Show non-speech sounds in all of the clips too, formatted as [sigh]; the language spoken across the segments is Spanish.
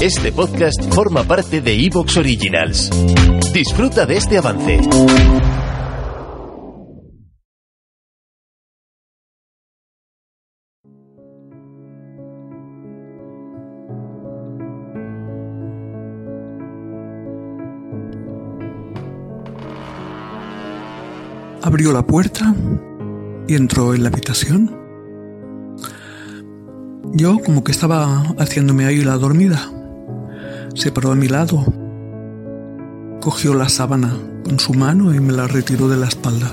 Este podcast forma parte de Evox Originals. Disfruta de este avance. Abrió la puerta y entró en la habitación. Yo como que estaba haciéndome ahí la dormida. Se paró a mi lado, cogió la sábana con su mano y me la retiró de la espalda.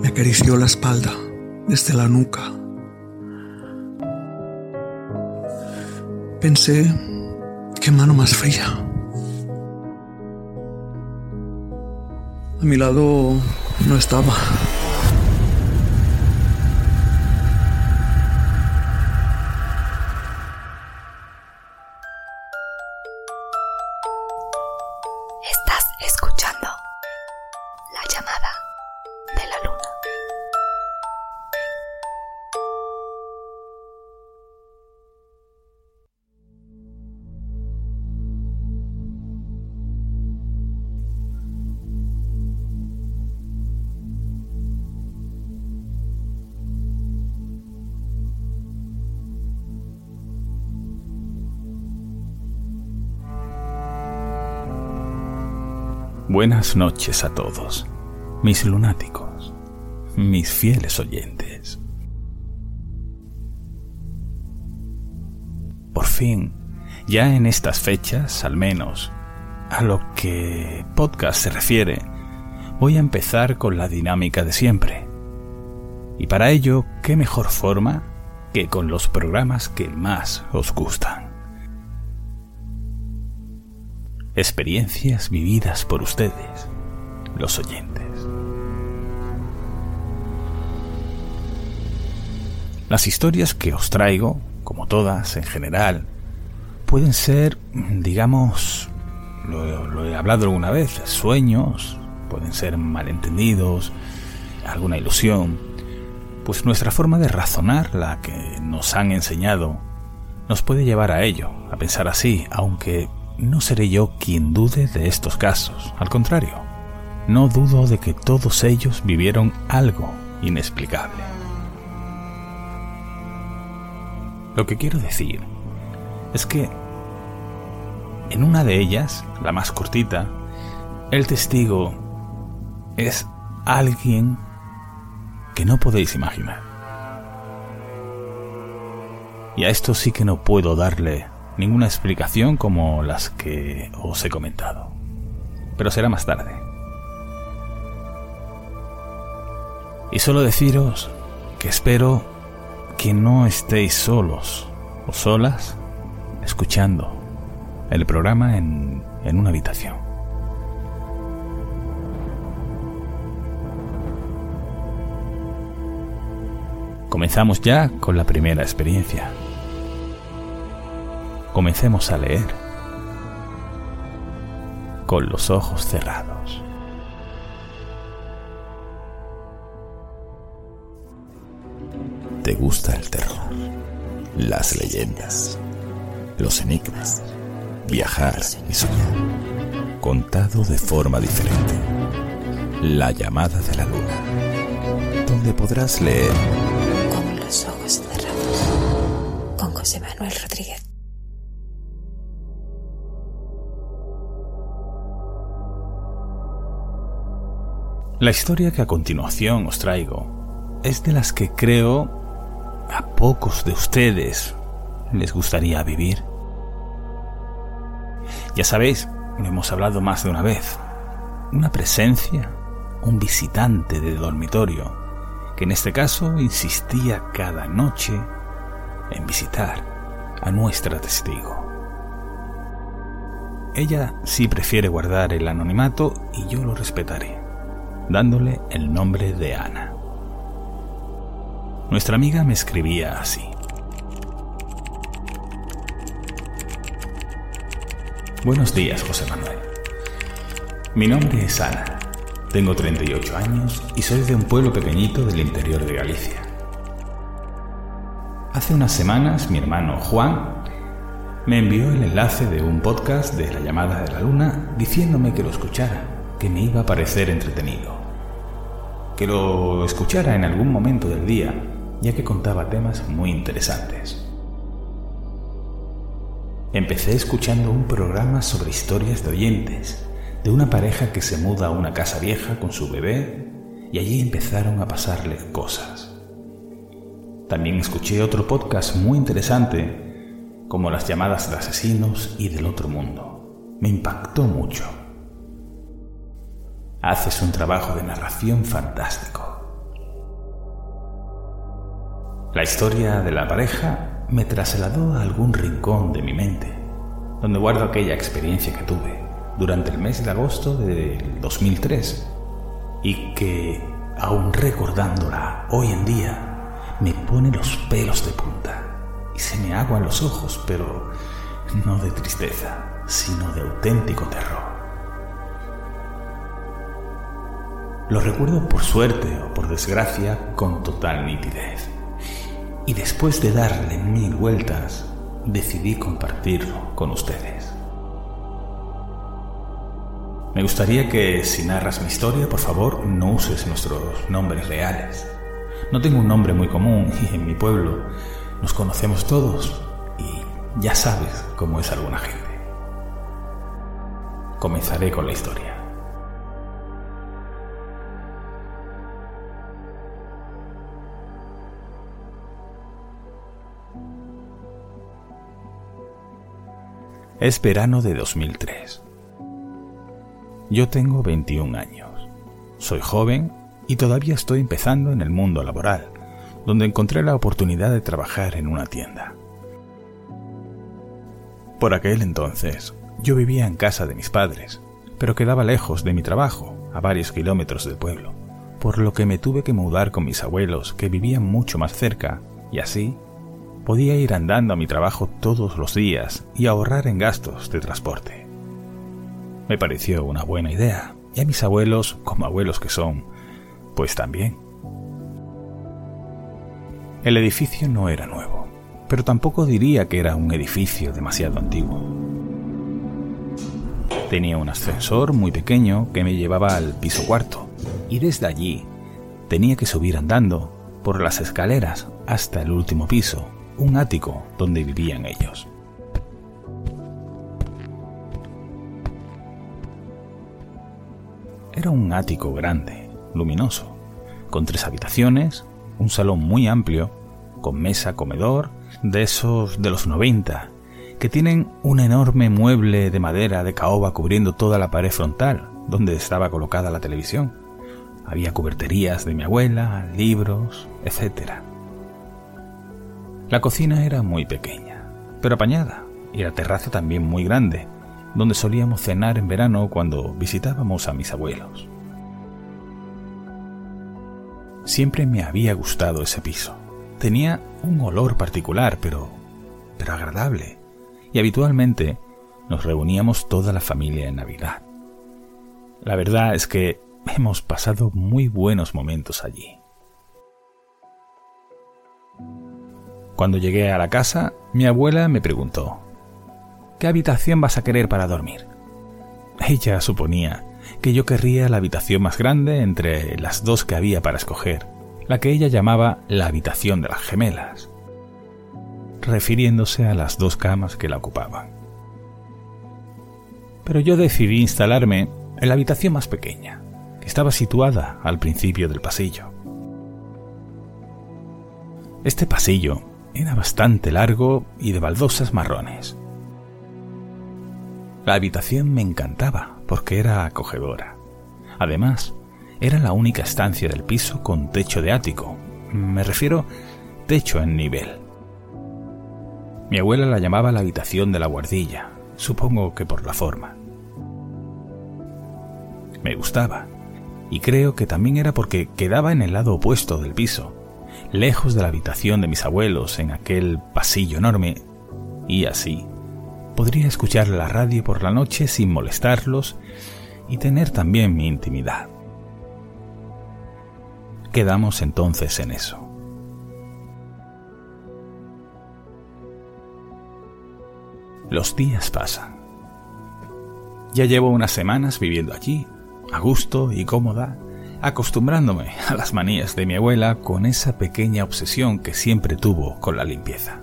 Me acarició la espalda desde la nuca. Pensé, qué mano más fría. A mi lado no estaba. Estás escuchando la llamada Buenas noches a todos, mis lunáticos, mis fieles oyentes. Por fin, ya en estas fechas, al menos, a lo que podcast se refiere, voy a empezar con la dinámica de siempre. Y para ello, ¿qué mejor forma que con los programas que más os gustan? Experiencias vividas por ustedes, los oyentes. Las historias que os traigo, como todas en general, pueden ser, digamos, lo, lo, he hablado alguna vez, sueños, pueden ser malentendidos, alguna ilusión, pues nuestra forma de razonar, la que nos han enseñado, nos puede llevar a ello, a pensar así, aunque no seré yo quien dude de estos casos. Al contrario, no dudo de que todos ellos vivieron algo inexplicable. Lo que quiero decir es que en una de ellas, la más cortita, el testigo es alguien que no podéis imaginar. Y a esto sí que no puedo darle ninguna explicación como las que os he comentado. Pero será más tarde. Y solo deciros que espero que no estéis solos o solas escuchando el programa en, en una habitación. Comenzamos ya con la primera experiencia. Comencemos a leer con los ojos cerrados. ¿Te gusta el terror? Las leyendas, los enigmas, viajar y soñar. Contado de forma diferente. La llamada de la luna. Donde podrás leer Con los ojos cerrados. Con José Manuel Rodríguez. La historia que a continuación os traigo es de las que creo a pocos de ustedes les gustaría vivir. Ya sabéis, lo hemos hablado más de una vez, una presencia, un visitante de dormitorio, que en este caso insistía cada noche en visitar a nuestra testigo. Ella sí prefiere guardar el anonimato y yo lo respetaré, dándole el nombre de Ana. Nuestra amiga me escribía así. Buenos días, José Manuel. Mi nombre es Ana. Tengo 38 años y soy de un pueblo pequeñito del interior de Galicia. Hace unas semanas mi hermano Juan me envió el enlace de un podcast de La llamada de la luna diciéndome que lo escuchara, que me iba a parecer entretenido. Que lo escuchara en algún momento del día, ya que contaba temas muy interesantes. Empecé escuchando un programa sobre historias de oyentes, de una pareja que se muda a una casa vieja con su bebé y allí empezaron a pasarle cosas. También escuché otro podcast muy interesante como las llamadas de asesinos y del otro mundo. Me impactó mucho. Haces un trabajo de narración fantástico. La historia de la pareja me trasladó a algún rincón de mi mente, donde guardo aquella experiencia que tuve durante el mes de agosto del 2003 y que, aún recordándola hoy en día, me pone los pelos de punta y se me aguan los ojos, pero no de tristeza, sino de auténtico terror. Lo recuerdo por suerte o por desgracia con total nitidez. Y después de darle mil vueltas, decidí compartirlo con ustedes. Me gustaría que si narras mi historia, por favor, no uses nuestros nombres reales. No tengo un nombre muy común y [laughs] en mi pueblo nos conocemos todos y ya sabes cómo es alguna gente. Comenzaré con la historia. Es verano de 2003. Yo tengo 21 años. Soy joven y todavía estoy empezando en el mundo laboral donde encontré la oportunidad de trabajar en una tienda. Por aquel entonces, yo vivía en casa de mis padres, pero quedaba lejos de mi trabajo, a varios kilómetros del pueblo, por lo que me tuve que mudar con mis abuelos, que vivían mucho más cerca, y así podía ir andando a mi trabajo todos los días y ahorrar en gastos de transporte. Me pareció una buena idea, y a mis abuelos, como abuelos que son, pues también. El edificio no era nuevo, pero tampoco diría que era un edificio demasiado antiguo. Tenía un ascensor muy pequeño que me llevaba al piso cuarto, y desde allí tenía que subir andando por las escaleras hasta el último piso, un ático donde vivían ellos. Era un ático grande, luminoso, con tres habitaciones, un salón muy amplio, con mesa comedor, de esos de los 90, que tienen un enorme mueble de madera de caoba cubriendo toda la pared frontal, donde estaba colocada la televisión. Había cuberterías de mi abuela, libros, etc. La cocina era muy pequeña, pero apañada, y la terraza también muy grande, donde solíamos cenar en verano cuando visitábamos a mis abuelos. Siempre me había gustado ese piso. Tenía un olor particular, pero, pero agradable, y habitualmente nos reuníamos toda la familia en Navidad. La verdad es que hemos pasado muy buenos momentos allí. Cuando llegué a la casa, mi abuela me preguntó, ¿qué habitación vas a querer para dormir? Ella suponía que yo querría la habitación más grande entre las dos que había para escoger, la que ella llamaba la habitación de las gemelas, refiriéndose a las dos camas que la ocupaban. Pero yo decidí instalarme en la habitación más pequeña, que estaba situada al principio del pasillo. Este pasillo era bastante largo y de baldosas marrones. La habitación me encantaba porque era acogedora. Además, era la única estancia del piso con techo de ático. Me refiero techo en nivel. Mi abuela la llamaba la habitación de la guardilla, supongo que por la forma. Me gustaba, y creo que también era porque quedaba en el lado opuesto del piso, lejos de la habitación de mis abuelos en aquel pasillo enorme, y así podría escuchar la radio por la noche sin molestarlos y tener también mi intimidad. Quedamos entonces en eso. Los días pasan. Ya llevo unas semanas viviendo allí, a gusto y cómoda, acostumbrándome a las manías de mi abuela con esa pequeña obsesión que siempre tuvo con la limpieza.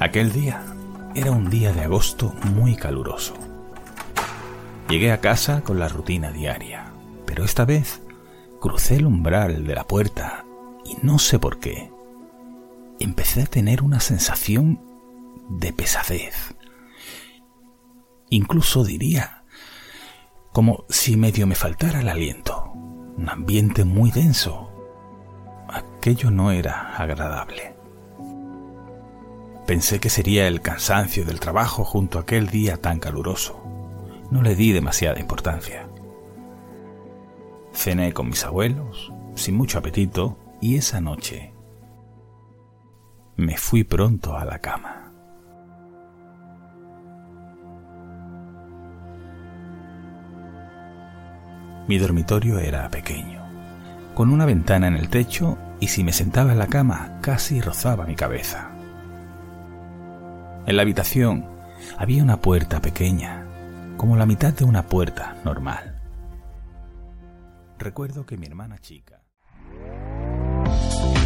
Aquel día era un día de agosto muy caluroso. Llegué a casa con la rutina diaria, pero esta vez crucé el umbral de la puerta y no sé por qué. Empecé a tener una sensación de pesadez. Incluso diría, como si medio me faltara el aliento, un ambiente muy denso. Aquello no era agradable. Pensé que sería el cansancio del trabajo junto a aquel día tan caluroso. No le di demasiada importancia. Cené con mis abuelos, sin mucho apetito, y esa noche me fui pronto a la cama. Mi dormitorio era pequeño, con una ventana en el techo y si me sentaba en la cama casi rozaba mi cabeza. En la habitación había una puerta pequeña, como la mitad de una puerta normal. Recuerdo que mi hermana chica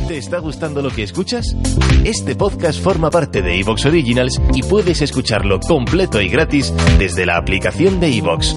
¿Te está gustando lo que escuchas? Este podcast forma parte de Evox Originals y puedes escucharlo completo y gratis desde la aplicación de Evox.